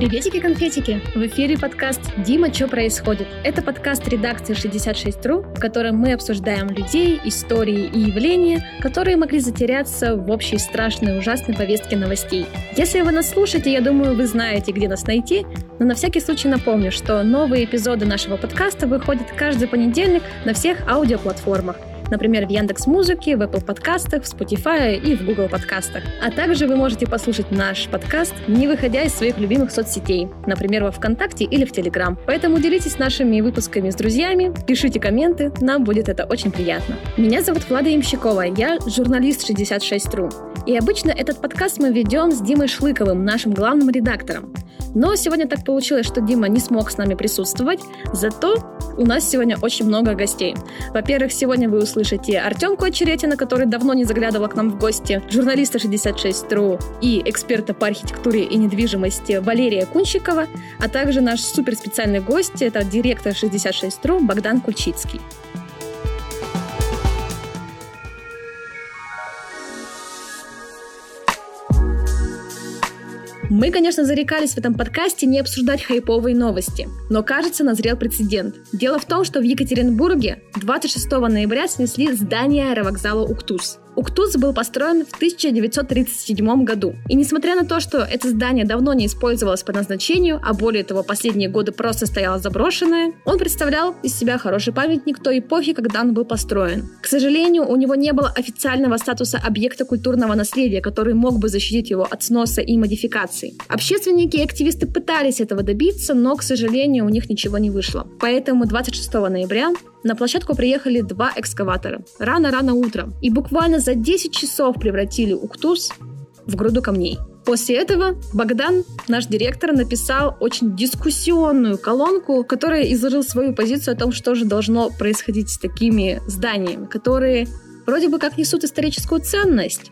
Приветики-конфетики! В эфире подкаст «Дима, что происходит?». Это подкаст редакции 66.ru, в котором мы обсуждаем людей, истории и явления, которые могли затеряться в общей страшной ужасной повестке новостей. Если вы нас слушаете, я думаю, вы знаете, где нас найти, но на всякий случай напомню, что новые эпизоды нашего подкаста выходят каждый понедельник на всех аудиоплатформах – например, в Яндекс Музыке, в Apple подкастах, в Spotify и в Google подкастах. А также вы можете послушать наш подкаст, не выходя из своих любимых соцсетей, например, во ВКонтакте или в Телеграм. Поэтому делитесь нашими выпусками с друзьями, пишите комменты, нам будет это очень приятно. Меня зовут Влада Имщикова, я журналист 66.ru. И обычно этот подкаст мы ведем с Димой Шлыковым, нашим главным редактором. Но сегодня так получилось, что Дима не смог с нами присутствовать, зато у нас сегодня очень много гостей. Во-первых, сегодня вы услышите Артемку Очеретина, который давно не заглядывал к нам в гости, журналиста 66.ru и эксперта по архитектуре и недвижимости Валерия Кунщикова, а также наш суперспециальный гость, это директор 66.ru Богдан Кульчицкий. Мы, конечно, зарекались в этом подкасте не обсуждать хайповые новости, но, кажется, назрел прецедент. Дело в том, что в Екатеринбурге 26 ноября снесли здание аэровокзала «Уктус». Уктус был построен в 1937 году. И несмотря на то, что это здание давно не использовалось по назначению, а более того, последние годы просто стояло заброшенное, он представлял из себя хороший памятник той эпохи, когда он был построен. К сожалению, у него не было официального статуса объекта культурного наследия, который мог бы защитить его от сноса и модификаций. Общественники и активисты пытались этого добиться, но, к сожалению, у них ничего не вышло. Поэтому 26 ноября на площадку приехали два экскаватора. Рано-рано утром. И буквально за 10 часов превратили Уктус в груду камней. После этого Богдан, наш директор, написал очень дискуссионную колонку, в которой изложил свою позицию о том, что же должно происходить с такими зданиями, которые вроде бы как несут историческую ценность,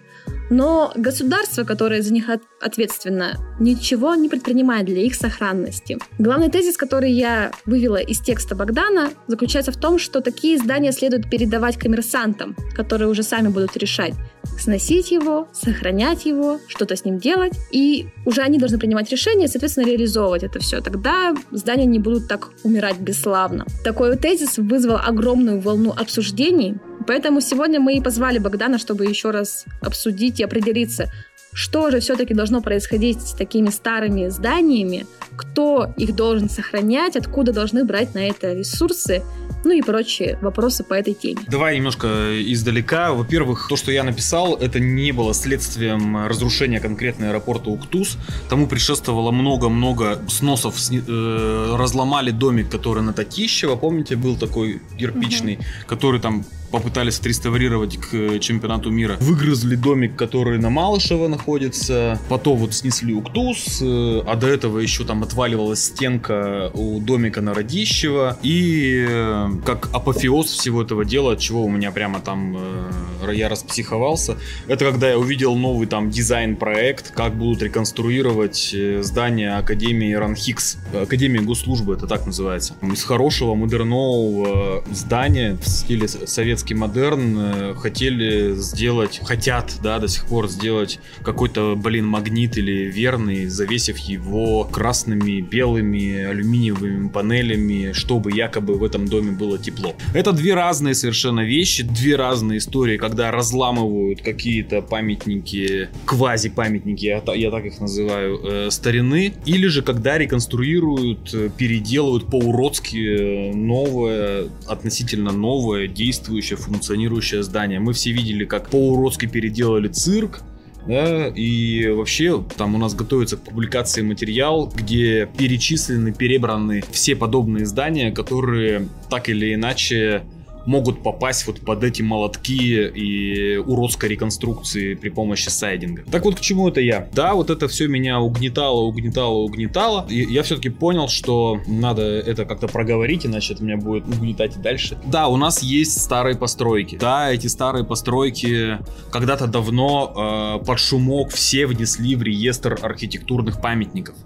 но государство, которое за них ответственно, ничего не предпринимает для их сохранности. Главный тезис, который я вывела из текста Богдана, заключается в том, что такие здания следует передавать коммерсантам, которые уже сами будут решать, сносить его, сохранять его, что-то с ним делать, и уже они должны принимать решения, соответственно, реализовывать это все. Тогда здания не будут так умирать бесславно. Такой тезис вызвал огромную волну обсуждений, Поэтому сегодня мы и позвали Богдана, чтобы еще раз обсудить и определиться, что же все-таки должно происходить с такими старыми зданиями, кто их должен сохранять, откуда должны брать на это ресурсы, ну и прочие вопросы по этой теме. Давай немножко издалека. Во-первых, то, что я написал, это не было следствием разрушения конкретно аэропорта Уктус. Тому предшествовало много-много сносов. Э, разломали домик, который на Татищево, помните, был такой кирпичный, угу. который там попытались отреставрировать к чемпионату мира. Выгрызли домик, который на Малышево находится. Потом вот снесли Уктус. Э, а до этого еще там отваливалась стенка у домика на Радищево. И э, как апофеоз всего этого дела, от чего у меня прямо там э, я распсиховался, это когда я увидел новый там дизайн-проект, как будут реконструировать здание Академии Ранхикс. Академия госслужбы, это так называется. Из хорошего модернового здания в стиле советский модерн э, хотели сделать, хотят, да, до сих пор сделать какой-то, блин, магнит или верный, завесив его красными, белыми, алюминиевыми панелями, чтобы якобы в этом доме было тепло. Это две разные совершенно вещи, две разные истории, когда разламывают какие-то памятники, квази-памятники, я, я так их называю, э, старины, или же когда реконструируют, э, переделывают по-уродски э, новое, относительно новое, действующее функционирующее здание. Мы все видели, как по-уродски переделали цирк, да, и вообще там у нас готовится к публикации материал, где перечислены, перебраны все подобные здания, которые так или иначе могут попасть вот под эти молотки и уродской реконструкции при помощи сайдинга. Так вот, к чему это я? Да, вот это все меня угнетало, угнетало, угнетало. И я все-таки понял, что надо это как-то проговорить, иначе это меня будет угнетать и дальше. Да, у нас есть старые постройки. Да, эти старые постройки когда-то давно э, под шумок все внесли в реестр архитектурных памятников,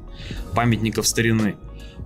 памятников старины.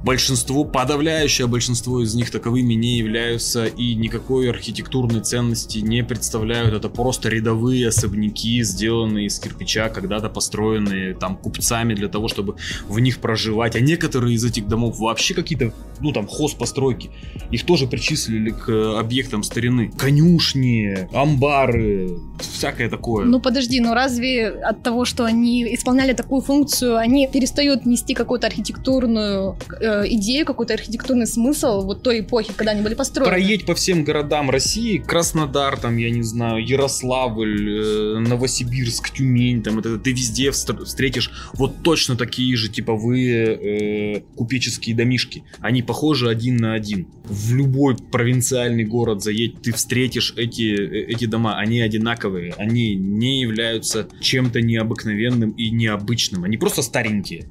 Большинство, подавляющее большинство из них таковыми не являются и никакой архитектурной ценности не представляют. Это просто рядовые особняки, сделанные из кирпича, когда-то построенные там купцами для того, чтобы в них проживать. А некоторые из этих домов вообще какие-то, ну там, хозпостройки. Их тоже причислили к объектам старины. Конюшни, амбары, всякое такое. Ну подожди, ну разве от того, что они исполняли такую функцию, они перестают нести какую-то архитектурную э, идею, какой-то архитектурный смысл вот той эпохи, когда они были построены. Проедь по всем городам России, Краснодар, там, я не знаю, Ярославль, э, Новосибирск, Тюмень, там, это, ты везде встретишь вот точно такие же типовые э, купеческие домишки. Они похожи один на один. В любой провинциальный город заедь, ты встретишь эти, э, эти дома, они одинаковые, они не являются чем-то необыкновенным и необычным, они просто старенькие.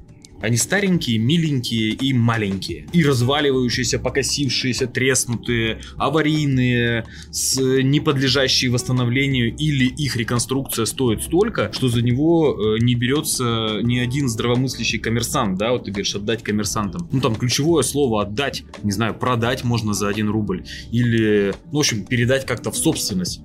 Они старенькие, миленькие и маленькие. И разваливающиеся, покосившиеся, треснутые, аварийные, с не подлежащие восстановлению или их реконструкция стоит столько, что за него э, не берется ни один здравомыслящий коммерсант, да, вот ты говоришь, отдать коммерсантам. Ну там ключевое слово отдать, не знаю, продать можно за один рубль или, ну, в общем, передать как-то в собственность.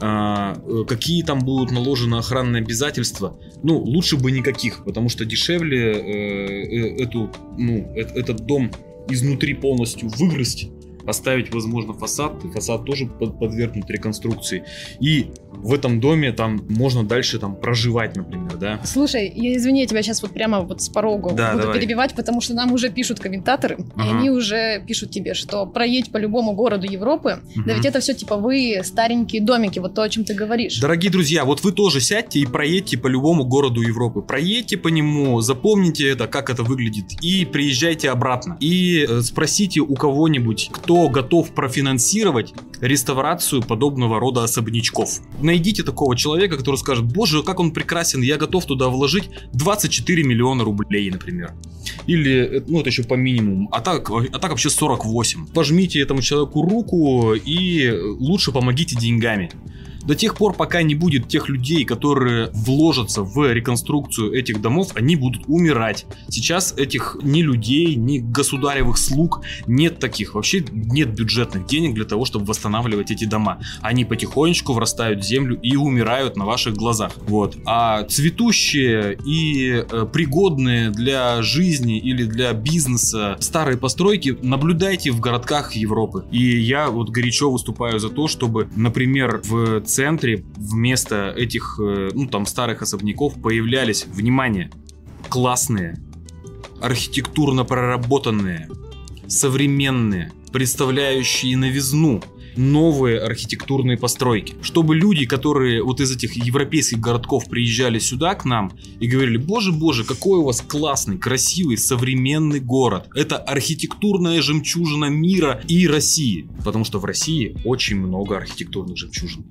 А, э, какие там будут наложены охранные обязательства? Ну, лучше бы никаких, потому что дешевле э, эту, ну, э, этот дом изнутри полностью выгрызть, оставить, возможно, фасад, фасад тоже подвергнут реконструкции. И в этом доме там можно дальше там проживать, например, да. Слушай, я извини, я тебя сейчас вот прямо вот с порога да, буду давай. перебивать, потому что нам уже пишут комментаторы, ага. и они уже пишут тебе, что проедь по любому городу Европы, угу. да ведь это все типовые старенькие домики, вот то, о чем ты говоришь. Дорогие друзья, вот вы тоже сядьте и проедьте по любому городу Европы, проедьте по нему, запомните это, как это выглядит, и приезжайте обратно. И э, спросите у кого-нибудь, кто готов профинансировать реставрацию подобного рода особнячков найдите такого человека, который скажет, боже, как он прекрасен, я готов туда вложить 24 миллиона рублей, например. Или, э, ну, это еще по минимуму. А так, а так вообще 48. Пожмите этому человеку руку и лучше помогите деньгами. До тех пор, пока не будет тех людей, которые вложатся в реконструкцию этих домов, они будут умирать. Сейчас этих ни людей, ни государевых слуг нет таких. Вообще нет бюджетных денег для того, чтобы восстанавливать эти дома. Они потихонечку врастают в землю и умирают на ваших глазах. Вот. А цветущие и э, пригодные для жизни или для бизнеса старые постройки наблюдайте в городках Европы. И я вот горячо выступаю за то, чтобы, например, в центре вместо этих, э, ну там, старых особняков появлялись, внимание, классные, архитектурно проработанные, современные, представляющие новизну, новые архитектурные постройки. Чтобы люди, которые вот из этих европейских городков приезжали сюда к нам и говорили, боже, боже, какой у вас классный, красивый, современный город. Это архитектурная жемчужина мира и России. Потому что в России очень много архитектурных жемчужин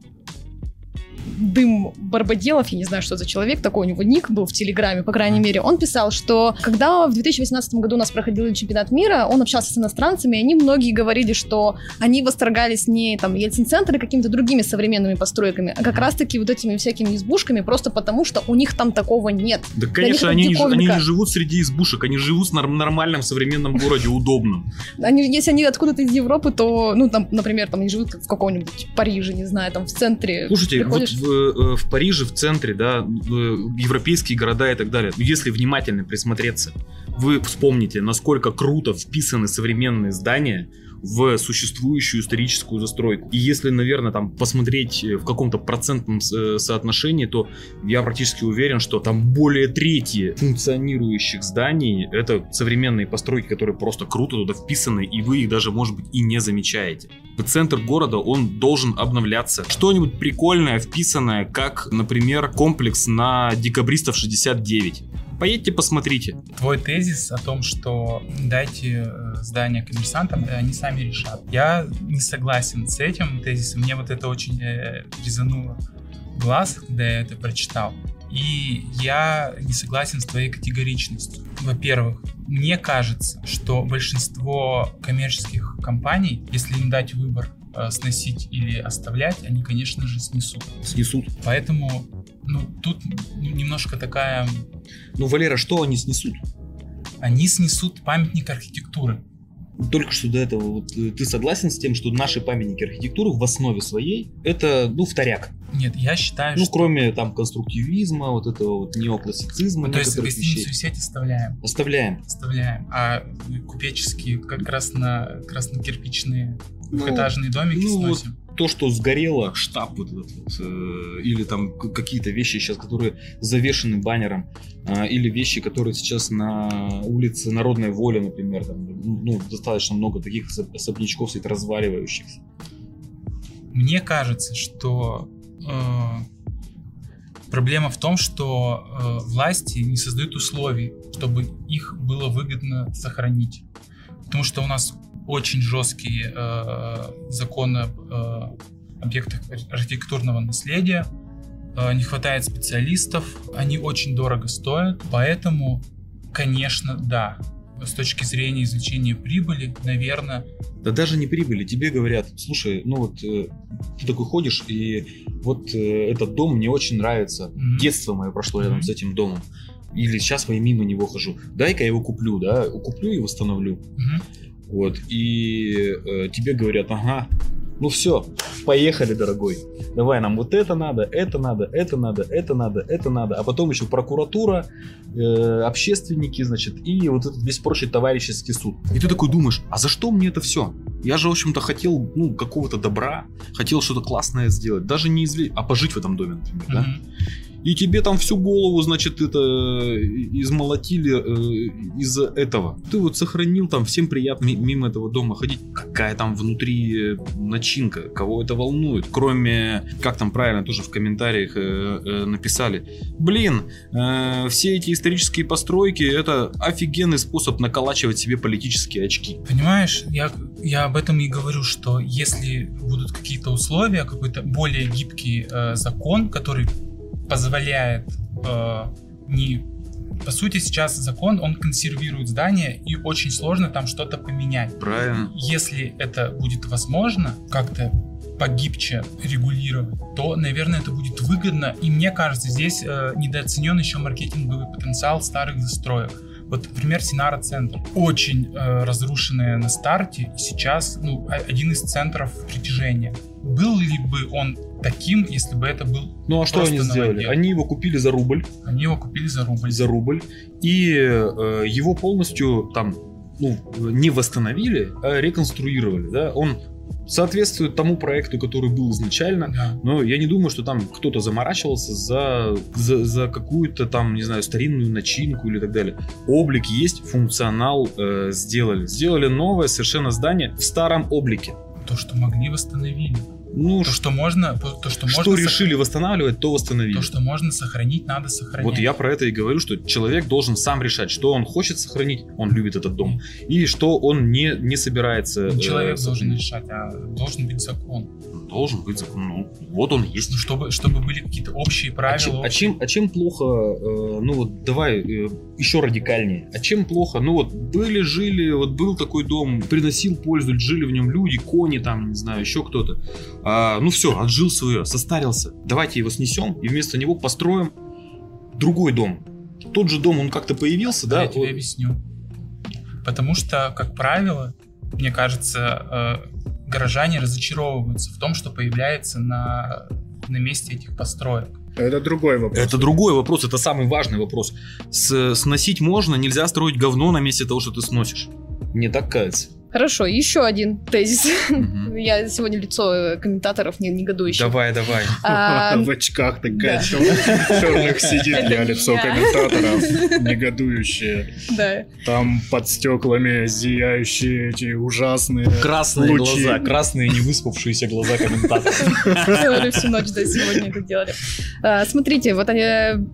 дым Барбаделов, я не знаю, что за человек, такой у него ник был в Телеграме, по крайней мере, он писал, что когда в 2018 году у нас проходил чемпионат мира, он общался с иностранцами, и они многие говорили, что они восторгались не там Ельцин-центр и какими-то другими современными постройками, а как раз-таки вот этими всякими избушками, просто потому что у них там такого нет. Да, конечно, они не, они не живут среди избушек, они живут в нормальном современном городе, удобном. Они, если они откуда-то из Европы, то, ну, там, например, там они живут в каком-нибудь Париже, не знаю, там в центре. Слушайте, вот в, э, в Париже, в центре, да, европейские города и так далее. Если внимательно присмотреться, вы вспомните, насколько круто вписаны современные здания в существующую историческую застройку. И если, наверное, там посмотреть э, в каком-то процентном э, соотношении, то я практически уверен, что там более трети функционирующих зданий это современные постройки, которые просто круто туда вписаны, и вы их даже, может быть, и не замечаете. Центр города, он должен обновляться. Что-нибудь прикольное, вписанное, как, например, комплекс на декабристов 69. Поедьте, посмотрите. Твой тезис о том, что дайте э, здание коммерсантам, да, они сами решат. Я не согласен с этим тезисом. Мне вот это очень э, резануло глаз, когда я это прочитал. И я не согласен с твоей категоричностью. Во-первых, мне кажется, что большинство коммерческих компаний, если им дать выбор э, сносить или оставлять, они, конечно же, снесут. Снесут. Поэтому, ну, тут немножко такая ну, Валера, что они снесут? они снесут памятник архитектуры. Только что до этого, вот, э, ты согласен с тем, что наши памятники архитектуры в основе своей это, ну, вторяк. Нет, я считаю, Ну, что... кроме там конструктивизма, вот этого вот неоклассицизма, Ну, то есть гостиницу вещей. сеть оставляем. Оставляем. Оставляем. А купеческие, как красно, красно-кирпичные Ну, двухэтажные домики ну, вот сносим. То, что сгорело, штаб вот этот вот, э, или там какие-то вещи сейчас, которые завешены баннером, э, или вещи, которые сейчас на улице Народной Воли, например, там, ну, достаточно много таких особ- особнячков стоит разваливающихся. Мне кажется, что э, проблема в том, что э, власти не создают условий, чтобы их было выгодно сохранить. Потому что у нас очень жесткие э, законы об э, объектах архитектурного наследия, э, не хватает специалистов, они очень дорого стоят, поэтому, конечно, да, с точки зрения извлечения прибыли, наверное, Да даже не прибыли, тебе говорят, слушай, ну вот э, ты такой ходишь, и вот э, этот дом мне очень нравится, Мгм. детство мое прошло рядом Мгм. с этим домом. Или сейчас я мимо него хожу. Дай-ка я его куплю, да, куплю и восстановлю. мгм, Вот, и э, тебе говорят, ага, ну все, поехали, дорогой. Давай, нам вот это надо, это надо, это надо, это надо, это надо. А потом еще прокуратура, э, общественники, значит, и вот этот весь прочий товарищеский суд. И ты такой думаешь, а за что мне это все? Я же, в общем-то, хотел, ну, какого-то добра, хотел что-то классное сделать. Даже не извлечь, а пожить в этом доме, например, да? И тебе там всю голову, значит, это э, измолотили э, из-за этого. Ты вот сохранил там всем приятно ми- мимо этого дома ходить. Какая там внутри э, начинка, кого это волнует. Кроме, как там правильно тоже в комментариях э, э, написали. Блин, э, все эти исторические постройки это офигенный способ наколачивать себе политические очки. Понимаешь, я, я об этом и говорю, что если будут какие-то условия, какой-то более гибкий э, закон, который позволяет э, не... По сути, сейчас закон, он консервирует здание, и очень сложно там что-то поменять. Правильно? Если это будет возможно, как-то погибче регулировать, то, наверное, это будет выгодно. И мне кажется, здесь э, недооценен еще маркетинговый потенциал старых застроек. Вот, например, Синара центр. Очень э, разрушенная на старте. Сейчас, ну, один из центров притяжения. Был ли бы он таким, если бы это был... Ну а что они сделали? новодел. Они его купили за рубль. Они его купили за рубль. за рубль, и э, его полностью там ну, не восстановили, а реконструировали. Да? Он соответствует тому проекту, который был изначально. Да. Но я не думаю, что там кто-то заморачивался за, за, за какую-то там, не знаю, старинную начинку или так далее. Облик есть, функционал э, сделали. Сделали новое совершенно здание в старом облике. То, что могли, восстановили. Ну, То, что можно... То, что, что можно сох- решили восстанавливать, то восстановили. То, что можно сохранить, надо сохранять. Вот я про это и говорю, что человек должен сам решать, что он хочет сохранить, он любит этот дом, и что он не, не собирается... Не э, человек должен сохранить. решать, а должен быть закон. Должен быть закон. Ну, вот он есть. Чтобы, чтобы были какие-то общие А правила. чем, а чем, а чем плохо, э, ну вот давай э, еще радикальнее, а чем плохо, ну вот были, жили, вот был такой дом, приносил пользу, жили в нем люди, кони там, не знаю, еще кто-то, А, ну все, отжил свое, состарился, давайте его снесем и вместо него построим другой дом. Тот же дом, он как-то появился, да? Я тебе вот- объясню. Потому что, как правило, мне кажется, э, горожане разочаровываются в том, что появляется на, на месте этих построек. Это другой вопрос. Это другой вопрос, это самый важный вопрос. С- сносить можно, нельзя строить говно на месте того, что ты сносишь. Мне так кажется. Хорошо, еще один тезис. Я сегодня лицо э, комментаторов не негодующих. Давай, давай. А, В очках такая да. черных сидит, я лицо комментаторов, негодующие. Да. Там под стеклами зияющие эти ужасные Красные лучи. глаза, красные невыспавшиеся глаза комментаторов. Делали всю ночь, да, сегодня это делали. А, Смотрите, вот они...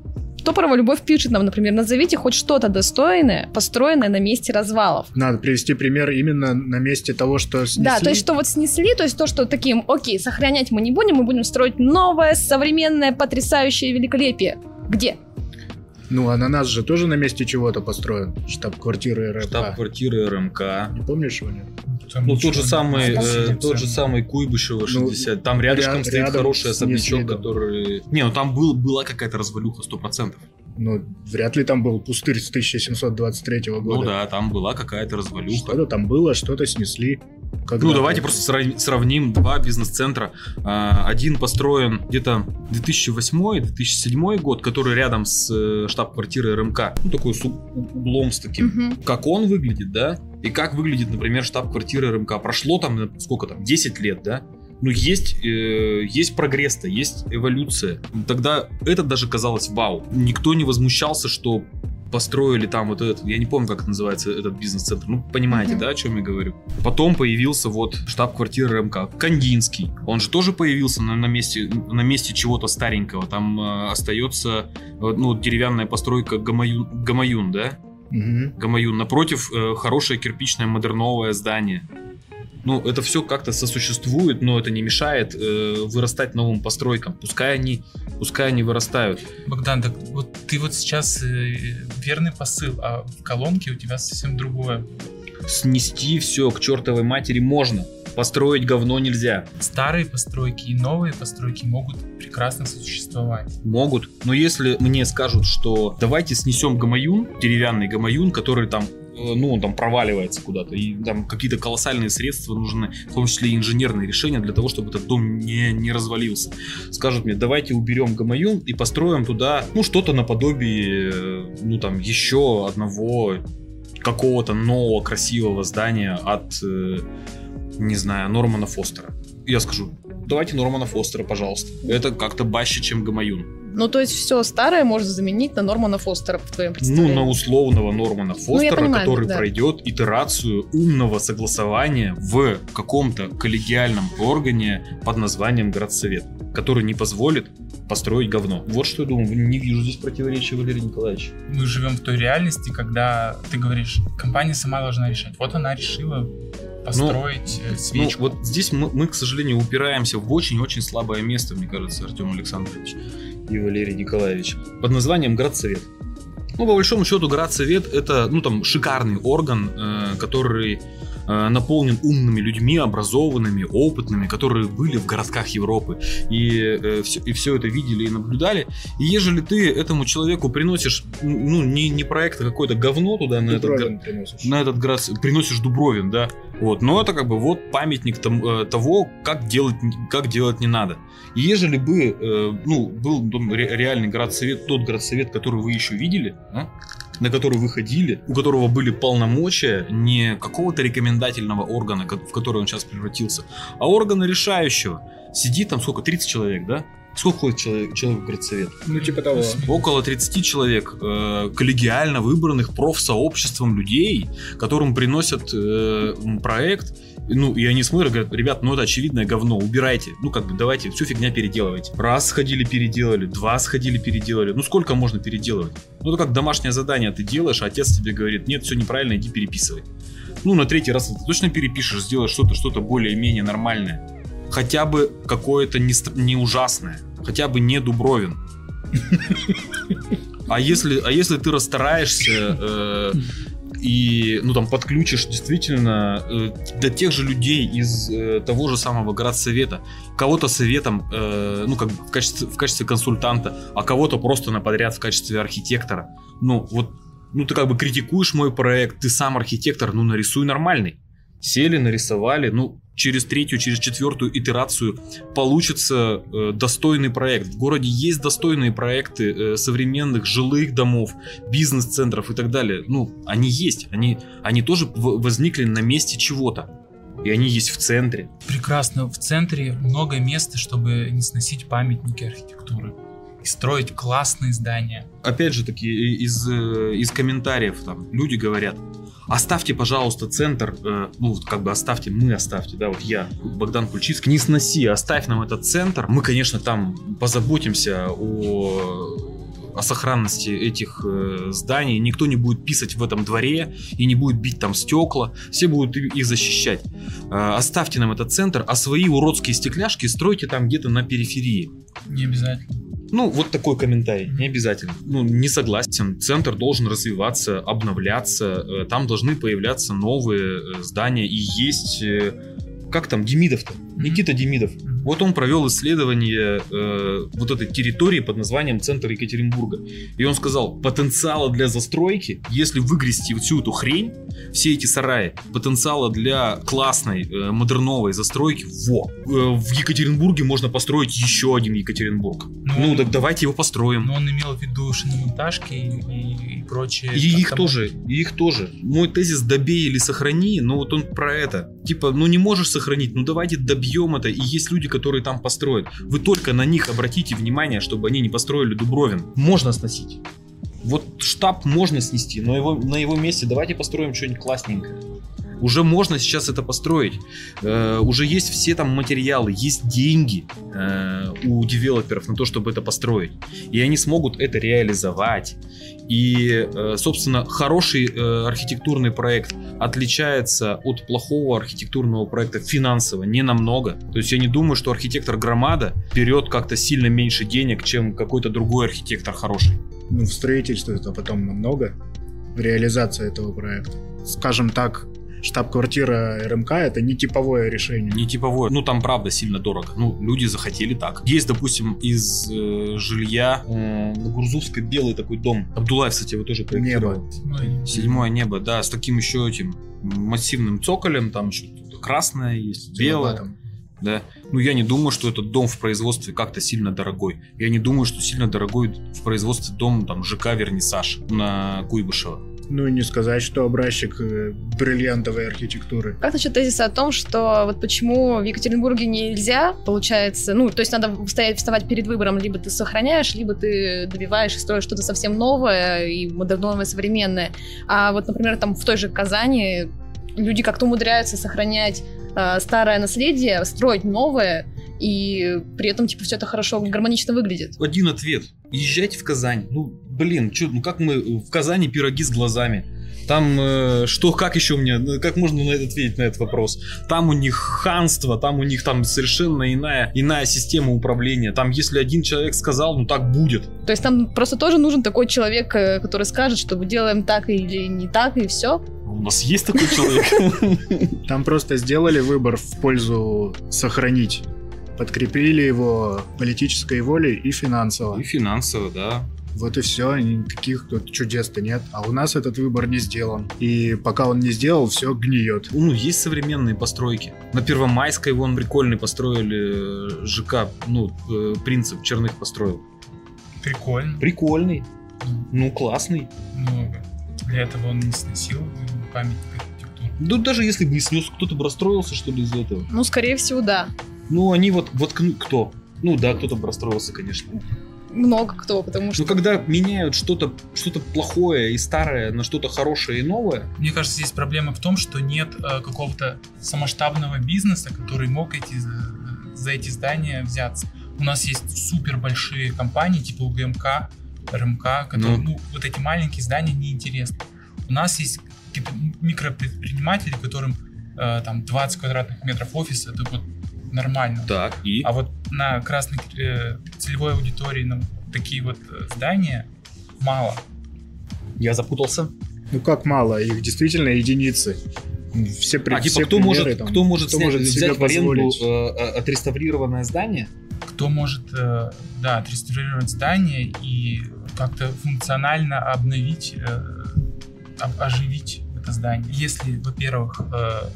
Топорова Любовь пишет нам, например, назовите хоть что-то достойное, построенное на месте развалов. Надо привести пример именно на месте того, что снесли. Да, то есть что вот снесли, то есть то, что таким, окей, сохранять мы не будем, мы будем строить новое, современное, потрясающее великолепие. Где? Ну, ананас же тоже на месте чего-то построен. Штаб-квартиры РФК. Штаб-квартиры РМК. Не помнишь его, нет? Там Ну, тот же самый, э, тот же самый Куйбышева 60. Там рядышком ряд- стоит рядом хороший особнячок, который... Не, ну там был, была какая-то развалюха, 100%. Ну, вряд ли там был пустырь с 1723 года. Ну да, там была какая-то развалюха. Что-то там было, что-то снесли. Когда Ну, давайте просто срав- сравним два бизнес-центра. А, Один построен где-то 2008-2007 год, который рядом с э, штаб-квартирой РМК. Ну, такой с углом с таким. Мгм. Как он выглядит, да? И как выглядит, например, штаб-квартира РМК. Прошло там, сколько там, 10 лет, да? Ну, есть, э, есть прогресс-то, есть эволюция. Тогда это даже казалось вау. Никто не возмущался, что построили там вот этот, я не помню, как это называется, этот бизнес-центр. Ну, понимаете, Мгм. да, о чем я говорю? Потом появился вот штаб-квартира РМК. Кандинский. Он же тоже появился на, на месте, на месте чего-то старенького. Там э, остается э, ну, деревянная постройка Гамаюн, Гамаюн, да? Мгм. Гамаюн. Напротив э, хорошее кирпичное модерновое здание. Ну, это все как-то сосуществует, но это не мешает э, вырастать новым постройкам. Пускай они, пускай они вырастают. Богдан, так вот ты вот сейчас э, верный посыл, а в колонке у тебя совсем другое. Снести все к чертовой матери можно. Построить говно нельзя. Старые постройки и новые постройки могут прекрасно сосуществовать. Могут. Но если мне скажут, что давайте снесем гамаюн, деревянный гамаюн, который там ну, он там проваливается куда-то, и там какие-то колоссальные средства нужны, в том числе и инженерные решения для того, чтобы этот дом не, не развалился. Скажут мне, давайте уберем гамаюн и построим туда, ну, что-то наподобие, э, ну, там, еще одного какого-то нового красивого здания от, э, не знаю, Нормана Фостера. Я скажу, давайте Нормана Фостера, пожалуйста. Это как-то баще, чем гамаюн. Ну, то есть все старое можно заменить на Нормана Фостера, в твоем Ну, представлении. на условного Нормана Фостера, Ну, понимаю, который да. пройдет итерацию умного согласования в каком-то коллегиальном органе под названием Городсовет, который не позволит построить говно. Вот что я думаю. Не вижу здесь противоречия, Валерий Николаевич. Мы живем в той реальности, когда ты говоришь, компания сама должна решать. Вот она решила построить э, Ну, свечку. вот здесь мы, мы, к сожалению, упираемся в очень-очень слабое место, мне кажется, Артем Александрович и Валерий Николаевич, под названием Градсовет. Ну, по большому счету, Градсовет это, ну, там, шикарный орган, э, который наполнен умными людьми, образованными, опытными, которые были в городках Европы и, все, и все это видели и наблюдали. И ежели ты этому человеку приносишь, ну, не, не проект, а какое-то говно туда на этот, приносишь. на этот град приносишь Дубровин, да. Вот, но это как бы вот памятник там, э, того, как делать, как делать не надо. И ежели бы, э, ну, был реальный градсовет, тот градсовет, который вы еще видели, а, на который вы ходили, у которого были полномочия не какого-то рекомендательного органа, в который он сейчас превратился, а органа решающего. Сидит там сколько, 30 человек, да? Сколько ходит человек, человек в градсовет? Ну, типа того. Около 30 человек э, коллегиально выбранных профсообществом людей, которым приносят э, проект. Ну, и они смотрят, говорят, ребят, ну это очевидное говно, убирайте. Ну, как бы, давайте, всю фигня переделывайте. Раз сходили, переделали, два сходили, переделали. Ну, сколько можно переделывать? Ну, это как домашнее задание ты делаешь, а отец тебе говорит, нет, все неправильно, иди переписывай. Ну, на третий раз ты точно перепишешь, сделаешь что-то, что-то более-менее нормальное. Хотя бы какое-то не, не ужасное. Хотя бы не Дубровин. А если, а если ты расстараешься э, и ну там подключишь действительно э, для тех же людей из э, того же самого городсовета, кого-то советом, э, ну как в качестве, в качестве консультанта, а кого-то просто на подряд в качестве архитектора. Ну вот, ну ты как бы критикуешь мой проект, ты сам архитектор, ну нарисуй нормальный. Сели, нарисовали, ну через третью, через четвертую итерацию получится э, достойный проект. В городе есть достойные проекты э, современных жилых домов, бизнес-центров и так далее. Ну, они есть. Они, они тоже возникли на месте чего-то. И они есть в центре. Прекрасно. В центре много места, чтобы не сносить памятники архитектуры. И строить классные здания. Опять же таки, из, э, из комментариев там люди говорят, оставьте, пожалуйста, центр, э, ну, как бы оставьте, мы оставьте, да, вот я, Богдан Кульчицкий, не сноси, оставь нам этот центр. Мы, конечно, там позаботимся о о сохранности этих э, зданий, никто не будет писать в этом дворе и не будет бить там стекла, все будут их защищать. Э, оставьте нам этот центр, а свои уродские стекляшки стройте там где-то на периферии. Не обязательно. Ну, вот такой комментарий, не обязательно. Ну, не согласен. Центр должен развиваться, обновляться, э, там должны появляться новые э, здания и есть... э, Как там, Демидов-то? Никита Демидов. Вот он провел исследование э, вот этой территории под названием Центр Екатеринбурга. И он сказал, потенциала для застройки, если выгрести всю эту хрень, все эти сараи, потенциала для классной, э, модерновой застройки, во. Э, в Екатеринбурге можно построить еще один Екатеринбург. Ну, он- так давайте его построим. Но он имел в виду шиномонтажки и, и, прочее. И их Там- тоже, и их тоже. Мой тезис добей или сохрани, ну вот он про это. Типа, ну не можешь сохранить, ну давайте добьем это. И есть люди, которые там построят. Вы только на них обратите внимание, чтобы они не построили Дубровин. Можно сносить. Вот штаб можно снести, но его, на его месте давайте построим что-нибудь классненькое. Уже можно сейчас это построить. Э, уже есть все там материалы, есть деньги э, у девелоперов на то, чтобы это построить. И они смогут это реализовать. И, э, собственно, хороший э, архитектурный проект отличается от плохого архитектурного проекта финансово не намного. То есть я не думаю, что архитектор Громада берет как-то сильно меньше денег, чем какой-то другой архитектор хороший. Ну, в строительстве это потом намного. Реализация этого проекта. Скажем так, штаб-квартира РМК это не типовое решение. Не типовое. Ну, там правда сильно дорого. Ну, люди захотели так. Есть, допустим, из э, жилья э, на Гурзувской белый такой дом. Абдулаев, кстати, его тоже проектировал. И- Седьмое небо, да, с таким еще этим массивным цоколем, там еще красное есть, белое. Белое. Да. Ну, я не думаю, что этот дом в производстве как-то сильно дорогой. Я не думаю, что сильно дорогой в производстве дом там ЖК Вернисаж на Куйбышева. Ну и не сказать, что образчик э, бриллиантовой архитектуры. Как насчет тезиса о том, что вот почему в Екатеринбурге нельзя, получается, ну, то есть надо стоять, вставать перед выбором, либо ты сохраняешь, либо ты добиваешь и строишь что-то совсем новое и модерновое, современное. А вот, например, там в той же Казани люди как-то умудряются сохранять э, старое наследие, строить новое, и при этом, типа, все это хорошо, гармонично выглядит. Один ответ. Езжайте в Казань. Ну, блин, чё, ну как мы в Казани пироги с глазами? Там э, что, как еще мне, ну, как можно на это ответить на этот вопрос? Там у них ханство, там у них там совершенно иная, иная система управления. Там, если один человек сказал, ну так будет. То есть там просто тоже нужен такой человек, э, который скажет, что мы делаем так или не так, и все. У нас есть такой человек. Там просто сделали выбор в пользу сохранить. Подкрепили его политической волей и финансово. И финансово, да. Вот и все, никаких тут чудес-то нет. А у нас этот выбор не сделан. И пока он не сделал, все гниет. Ну, есть современные постройки. На Первомайской вон прикольный построили э, ЖК, ну, э, принцип Черных построил. Прикольно. Прикольный, Ну, ну, классный. ну, для этого он не сносил памятник архитектуры. Ну, даже если бы и снес, кто-то бы расстроился, что ли, из-за этого. Ну, скорее всего, да. Ну, они вот, вот кто? Ну да, кто-то бы расстроился, конечно. Много кто, потому что... Но когда меняют что-то что плохое и старое на что-то хорошее и новое, Мне кажется, здесь проблема в том, что нет э, какого-то самоштабного бизнеса, который мог эти, э, за эти здания взяться. У нас есть супер большие компании типа УГМК, РМК, которые, Ну. ну, вот эти маленькие здания неинтересны. У нас есть какие-то микропредприниматели, которым э, там 20 квадратных метров офиса, это вот нормально. так, и... А вот на красной э, целевой аудитории на такие вот э, здания мало. Я запутался. Ну как мало, их действительно единицы. Все, при- а, типа, все кто примеры может, там, кто может, кто снять- может себе взять в аренду позволить. э, э, отреставрированное здание? кто может, э, да, отреставрировать здание и как-то функционально обновить, э, об- оживить это здание. Если, во-первых, э,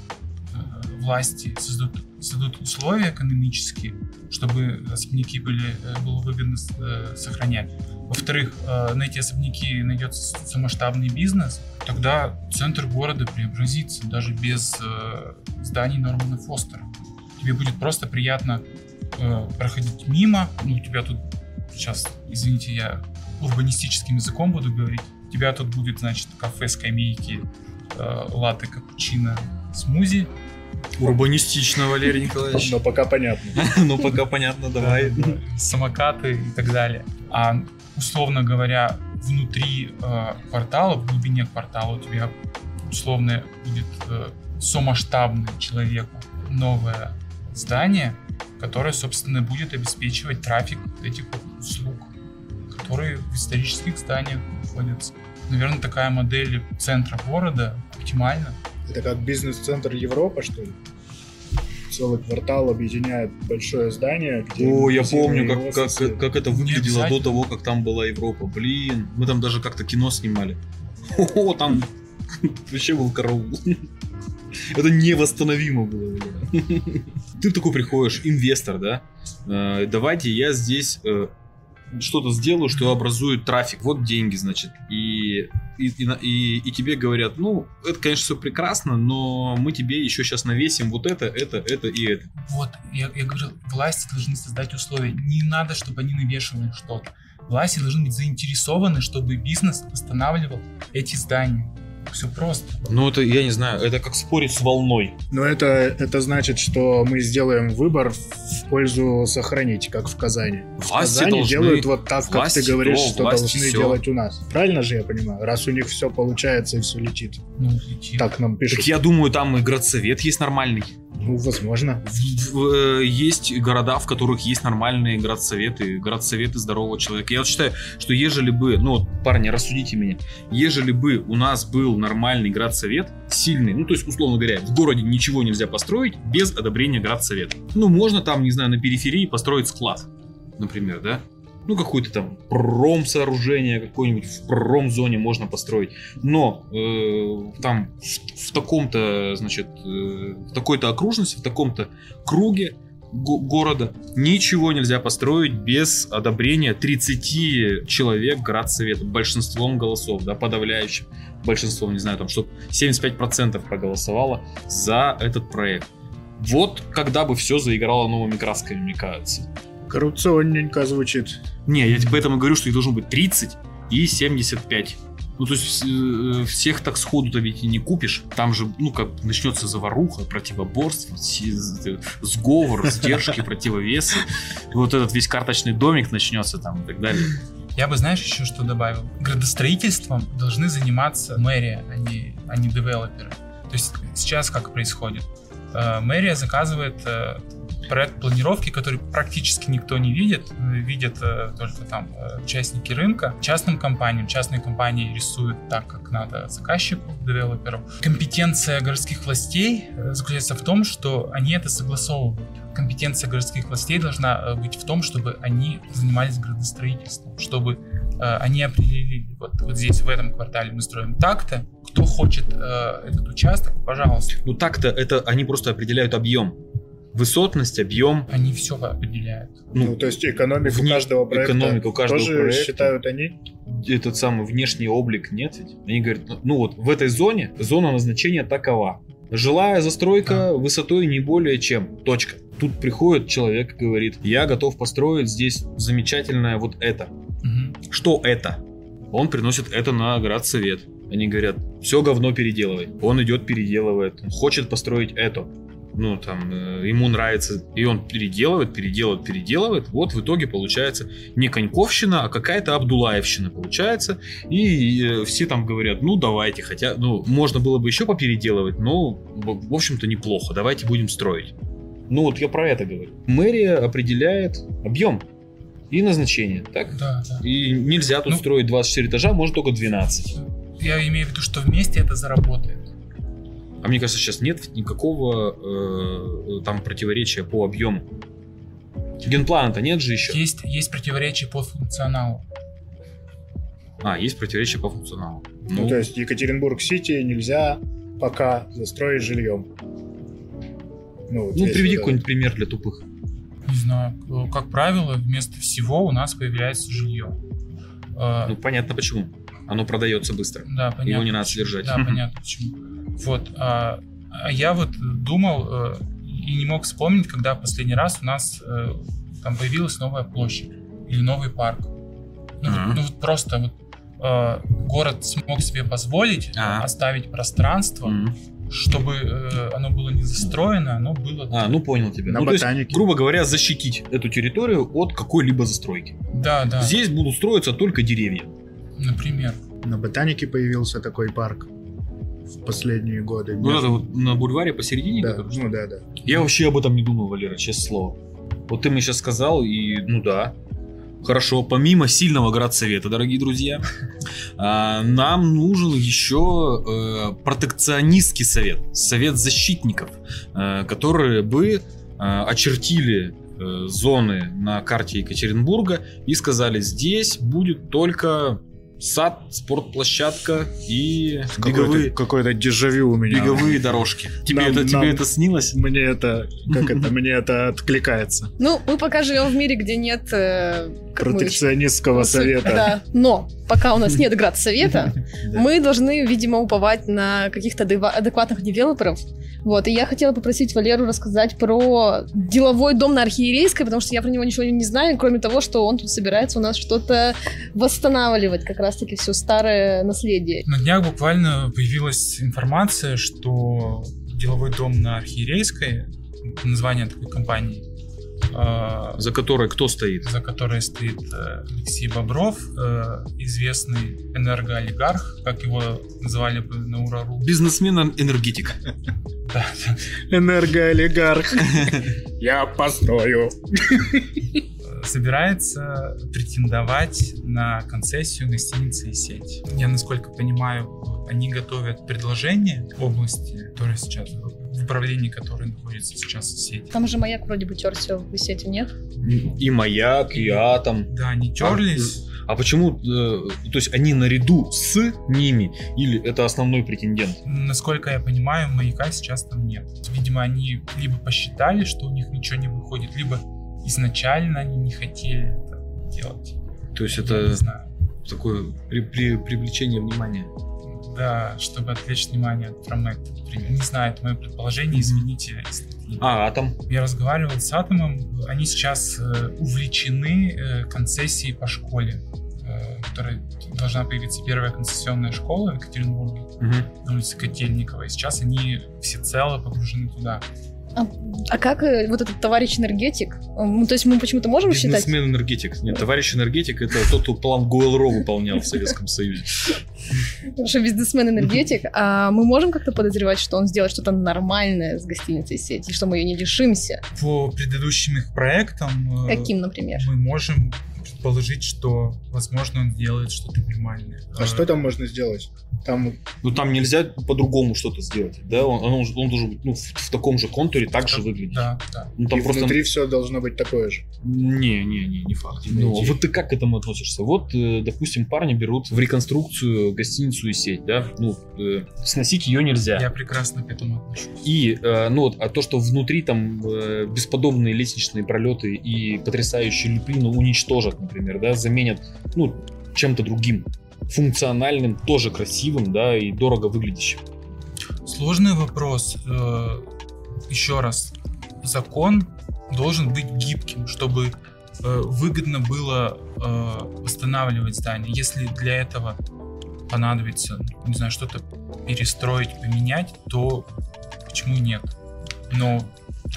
власти создадут, создадут условия экономические, чтобы особняки были, э, было выгодно э, сохранять. Во-вторых, э, на эти особняки найдется самоштабный бизнес, тогда центр города преобразится даже без зданий Нормана Фостера. Тебе будет просто приятно проходить мимо, ну, у тебя тут сейчас, извините, я урбанистическим языком буду говорить, у тебя тут будет, значит, кафе, скамейки, латте, капучино, смузи, Урбанистично, Валерий Николаевич. Но пока понятно. Ну, пока понятно, давай. самокаты и так далее. А, условно говоря, внутри э, квартала, в глубине квартала у тебя условно будет э, самоштабное человеку новое здание, которое, собственно, будет обеспечивать трафик этих услуг, которые в исторических зданиях находятся. Наверное, такая модель центра города оптимальна. Это как бизнес-центр Европа, что ли? целый квартал объединяет большое здание. где О, я помню, как, как, офисы. как это выглядело до того, как там была Европа. Блин, мы там даже как-то кино снимали. О, там вообще был караул. Это невосстановимо было. Ты такой приходишь, инвестор, да? Э, Давайте я здесь э, что-то сделаю, что образует трафик. Вот деньги, значит. И, и, и, и тебе говорят, ну, это, конечно, все прекрасно, но мы тебе еще сейчас навесим вот это, это, это и это. Вот, я, я говорил, власти должны создать условия. Не надо, чтобы они навешивали что-то. Власти должны быть заинтересованы, чтобы бизнес восстанавливал эти здания. Все просто. Ну, это, я не знаю, это как спорить с волной. Но это, это значит, что мы сделаем выбор в пользу сохранить, как в Казани. В Власти Казани должны- делают вот так, как власти ты говоришь, то, что должны всё. делать у нас. Правильно же я понимаю? Раз у них все получается и все летит. Ну, летит. Так нам пишут. Так я думаю, там и градсовет есть нормальный. Ну, возможно. Э, есть города, в которых есть нормальные градсоветы, градсоветы здорового человека. Я вот считаю, что ежели бы, ну, парни, рассудите меня, ежели бы у нас был нормальный градсовет, сильный, ну, то есть, условно говоря, в городе ничего нельзя построить без одобрения градсовета. Ну, можно там, не знаю, на периферии построить склад, например, да? Ну, какое-то там пром-сооружение какое-нибудь в промзоне можно построить. Но э, там в, в таком-то, значит, э, в такой-то окружности, в таком-то круге го- города ничего нельзя построить без одобрения 30 человек градсовета большинством голосов, да, подавляющим большинством, не знаю, там, чтобы 75% проголосовало за этот проект. Вот когда бы все заиграло новыми красками, мне кажется. Коррупционненько звучит. Не, я тебе поэтому говорю, что их должно быть 30 и 75. Ну, то есть э, всех так сходу-то ведь и не купишь. Там же, ну, как начнется заваруха, противоборство, з- сговор, сдержки, противовесы. И вот этот весь карточный домик начнется там и так далее. Я бы, знаешь, еще что добавил? Градостроительством должны заниматься мэрия, а не, а не девелоперы. То есть сейчас как происходит? Э, Мэрия заказывает э, проект планировки, который практически никто не видит, э, видят э, только там э, участники рынка. Частным компаниям, частные компании рисуют так, как надо заказчику, девелоперу. Компетенция городских властей э, заключается в том, что они это согласовывают. Компетенция городских властей должна э, быть в том, чтобы они занимались градостроительством, чтобы э, они определили, вот, вот здесь, в этом квартале мы строим так-то, кто хочет э, этот участок, пожалуйста. Ну, так-то это они просто определяют объем. Высотность, объем. Они все определяют. Ну, то есть экономику вне- каждого проекта экономика у каждого тоже проекта. считают они? этот самый внешний облик нет ведь? Они говорят, ну, ну вот в этой зоне зона назначения такова. Жилая застройка высотой не более чем. Точка. Тут приходит человек и говорит, я готов построить здесь замечательное вот это. Мгм. Что это? Он приносит это на градсовет. Они говорят, все говно переделывай. Он идет, переделывает. Он хочет построить это. Ну, там, э, ему нравится. И он переделывает, переделывает, переделывает. Вот в итоге получается не Коньковщина, а какая-то Абдулаевщина получается. И э, все там говорят, ну, давайте, хотя, ну, можно было бы еще попеределывать, но, в общем-то, неплохо. Давайте будем строить. Ну, вот я про это говорю. Мэрия определяет объем и назначение, так? Да, да. И нельзя тут Ну. строить 24 этажа, может только 12. Я имею в виду, что вместе это заработает. А мне кажется, сейчас нет никакого э, там противоречия по объему. Генплана-то нет же еще. Есть, есть противоречие по функционалу. А, есть противоречие по функционалу. Ну, то есть Екатеринбург-Сити нельзя пока застроить жильем. Ну, вот ну, приведи вот какой-нибудь пример для тупых. Не знаю, э, как правило, вместо всего у нас появляется жилье. Э, Ну, понятно почему. Оно продается быстро. Да, понятно. Его не надо содержать. Да, понятно почему. Вот. А, а я вот думал э, и не мог вспомнить, когда в последний раз у нас э, там появилась новая площадь или новый парк. Ну, вот, ну, вот просто вот э, город смог себе позволить Ага. оставить пространство, Мгм. чтобы э, оно было не застроено, оно было... А, ну понял тебя. На ну, то есть, ботанике. грубо говоря, защитить эту территорию от какой-либо застройки. Да, да, Здесь будут строиться только деревья. например. На Ботанике появился такой парк в последние годы. Вот это вот на бульваре посередине. Да, который- ну да, да. Я вообще об этом не думал, Валера, честное слово. Вот ты мне сейчас сказал, и ну да. Хорошо, помимо сильного градсовета, дорогие друзья, А, нам нужен еще э, протекционистский совет, совет защитников, э, которые бы э, очертили зоны на карте Екатеринбурга и сказали, здесь будет только сад, спортплощадка и беговые, Какое-то, какое-то дежавю у меня. беговые дорожки. Тебе, Нам- это, тебе нам- это снилось? Мне это, как это, мне это откликается. Ну, мы пока живем в мире, где нет... э, Протекционистского совета. Да, но пока у нас нет градсовета, Да. мы должны, видимо, уповать на каких-то адеква- адекватных девелоперов. Вот, и я хотела попросить Валеру рассказать про деловой дом на Архиерейской, потому что я про него ничего не знаю, кроме того, что он тут собирается у нас что-то восстанавливать, как раз-таки все старое наследие. На днях буквально появилась информация, что деловой дом на Архиерейской, название такой компании, э, За которой кто стоит? за которой стоит э, Алексей Бобров, э, известный энергоолигарх, как его называли бы на Урару. Бизнесмен-энергетик. Да, Энергоолигарх. Я построю. собирается претендовать на концессию гостиницы и сеть. Я, насколько понимаю, они готовят предложение области, которая сейчас в управлении которой находится сейчас сеть. Там же маяк вроде бы терся в сети, нет? И маяк, и атом. Да, они терлись. А почему, э, то есть они наряду с ними, или это основной претендент? Насколько я понимаю, маяка сейчас там нет. Видимо, они либо посчитали, что у них ничего не выходит, либо изначально они не хотели это делать. То есть Я это не знаю. такое при- при- привлечение внимания. Да, чтобы отвлечь внимание от Промекта. Не знаю, это мое предположение, извините. А, атом. Я разговаривал с Атомом, они сейчас э, увлечены э, концессией по школе, э, которая должна появиться первая концессионная школа в Екатеринбурге на улице Котельникова, и сейчас они всецело погружены туда. А, а как э, вот этот товарищ энергетик? Ну, то есть мы почему-то можем считать... Бизнесмен-энергетик. Нет, товарищ энергетик это тот, кто план Гойл-Ро выполнял в Советском Союзе. Что бизнесмен-энергетик, а мы можем как-то подозревать, что он сделает что-то нормальное с гостиницей сеть, и что мы ее не лишимся? По предыдущим их проектам э, Каким, например? мы можем предположить, что, возможно, он делает что-то нормальное. А что там можно сделать? Там Ну там нельзя по-другому что-то сделать. Да, он, он, уже- он должен быть ну, в, в таком же контуре так же выглядеть. Да, да. Ну там и просто. внутри все должно быть такое же. Не, не, не, не факт. Не Ну, вот ты как к этому относишься? Вот, э, допустим, парни берут в реконструкцию гостиницу и сеть, да? Ну, э, сносить ее нельзя. Я прекрасно к этому отношусь. И, э, ну, вот, а то, что внутри там э, бесподобные лестничные пролеты и потрясающие лепнины уничтожат, например, да, заменят, ну, чем-то другим, функциональным, тоже красивым, да, и дорого выглядящим. Сложный вопрос. Э, Еще раз, закон должен быть гибким, чтобы э, выгодно было э, восстанавливать здание. Если для этого понадобится, не знаю, что-то перестроить, поменять, то почему нет? Но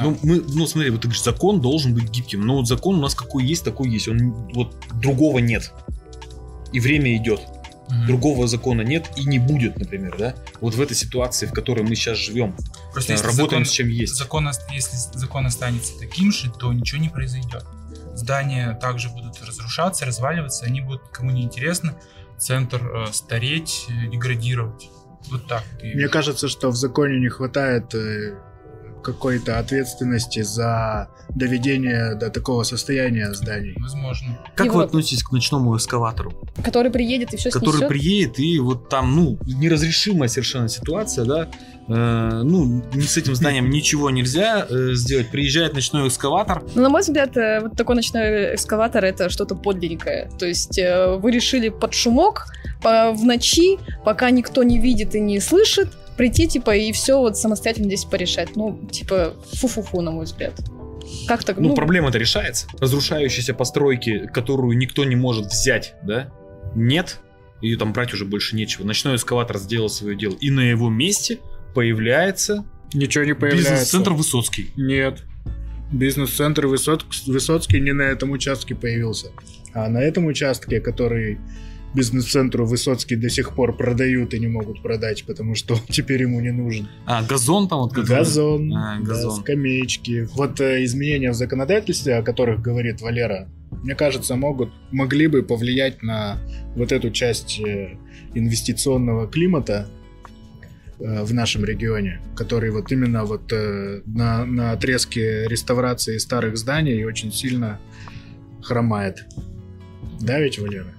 Ну, мы, ну, смотри, вот ты говоришь, закон должен быть гибким. Но вот закон у нас какой есть, такой есть. Он вот другого нет. И время идет. мгм. Другого закона нет и не будет, например, да? Вот в этой ситуации, в которой мы сейчас живем, Просто если работаем закон- с чем есть. закон, если закон останется таким же, то ничего не произойдет. Здания также будут разрушаться, разваливаться, они будут кому не интересно, центр э, стареть, э, деградировать. Вот так. Мне кажется, что в законе не хватает э, какой-то ответственности за доведение до такого состояния зданий. Возможно. Как И вы вот- относитесь к ночному эскаватору? Который приедет и все который снесет? приедет, и вот там, ну, неразрешимая совершенно ситуация, да, Э, ну, с этим зданием ничего нельзя э, сделать. Приезжает ночной экскаватор, Ну, на мой взгляд, э, вот такой ночной экскаватор это что-то подлинненькое. То есть э, вы решили под шумок по- в ночи, пока никто не видит и не слышит, прийти, типа, и все вот самостоятельно здесь порешать. Ну, типа, фу-фу-фу, на мой взгляд. Как так? ну, проблема-то решается. Разрушающиеся постройки, которую никто не может взять, да, нет, ее там брать уже больше нечего. Ночной экскаватор сделал свое дело, и на его месте появляется Ничего не появляется. бизнес-центр Высоцкий. Нет. Бизнес-центр. Высоцкий не на этом участке появился. А на этом участке, который бизнес-центру Высоцкий до сих пор продают и не могут продать, потому что он теперь ему не нужен. А, газон там вот который- Газон, А, да, газон. скамеечки. Вот э, изменения в законодательстве, о которых говорит Валера, мне кажется, могут, могли бы повлиять на вот эту часть э, инвестиционного климата э, в нашем регионе, который вот именно вот э, на, на отрезке реставрации старых зданий очень сильно хромает. Да ведь, Валера?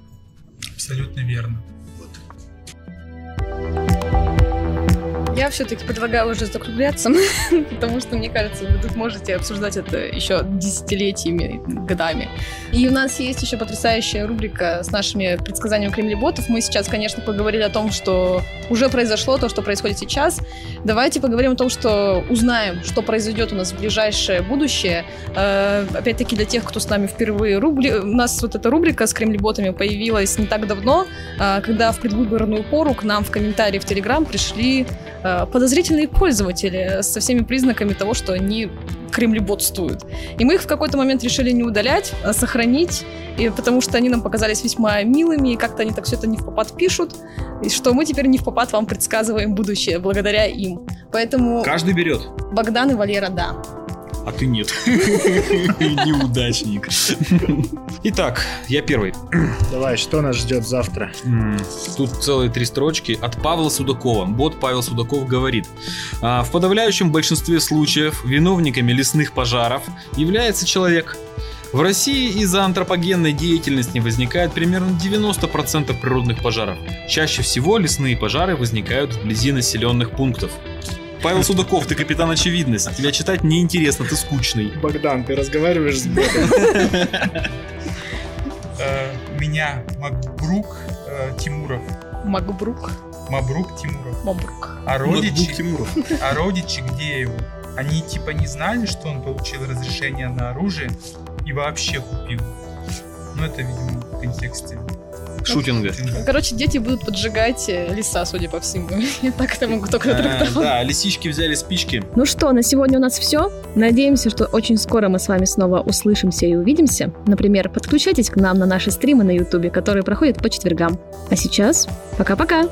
Абсолютно верно. Я все-таки предлагаю уже закругляться, потому что, мне кажется, вы тут можете обсуждать это еще десятилетиями, годами. И у нас есть еще потрясающая рубрика с нашими предсказаниями кремлеботов. Мы сейчас, конечно, поговорили о том, что уже произошло, то, что происходит сейчас. Давайте поговорим о том, что узнаем, что произойдет у нас в ближайшее будущее. Э, опять-таки, для тех, кто с нами впервые, рубли... у нас вот эта рубрика с кремлеботами появилась не так давно, э, когда в предвыборную пору к нам в комментарии в Телеграм пришли Э, подозрительные пользователи со всеми признаками того, что они кремлеботствуют. И мы их в какой-то момент решили не удалять, а сохранить, и потому что они нам показались весьма милыми, и как-то они так все это не в попад пишут, и что мы теперь не в попад вам предсказываем будущее благодаря им. Поэтому... Каждый берет. Богдан и Валера, да а ты нет. Неудачник. Итак, я первый. Давай, что нас ждет завтра? Тут целые три строчки от Павла Судакова. Бот Павел Судаков говорит. «А, в подавляющем большинстве случаев виновниками лесных пожаров является человек. В России из-за антропогенной деятельности возникает примерно 90% природных пожаров. Чаще всего лесные пожары возникают вблизи населенных пунктов. Павел Судаков, ты капитан очевидность. Тебя читать неинтересно, ты скучный. Богдан, ты разговариваешь с ботом. Э, меня Макбрук э, Тимуров. Макбрук? Мабрук Тимуров. Мабрук. А родичи, Тимуров. а родичи где его? Они типа не знали, что он получил разрешение на оружие и вообще купил. Ну это, видимо, в контексте шутинга. Короче, дети будут поджигать э, леса, судя по всему. Я так это могу только трактовать. Да, лисички взяли спички. Ну что, на сегодня у нас все. Надеемся, что очень скоро мы с вами снова услышимся и увидимся. Например, подключайтесь к нам на наши стримы на Ютубе, которые проходят по четвергам. А сейчас пока-пока!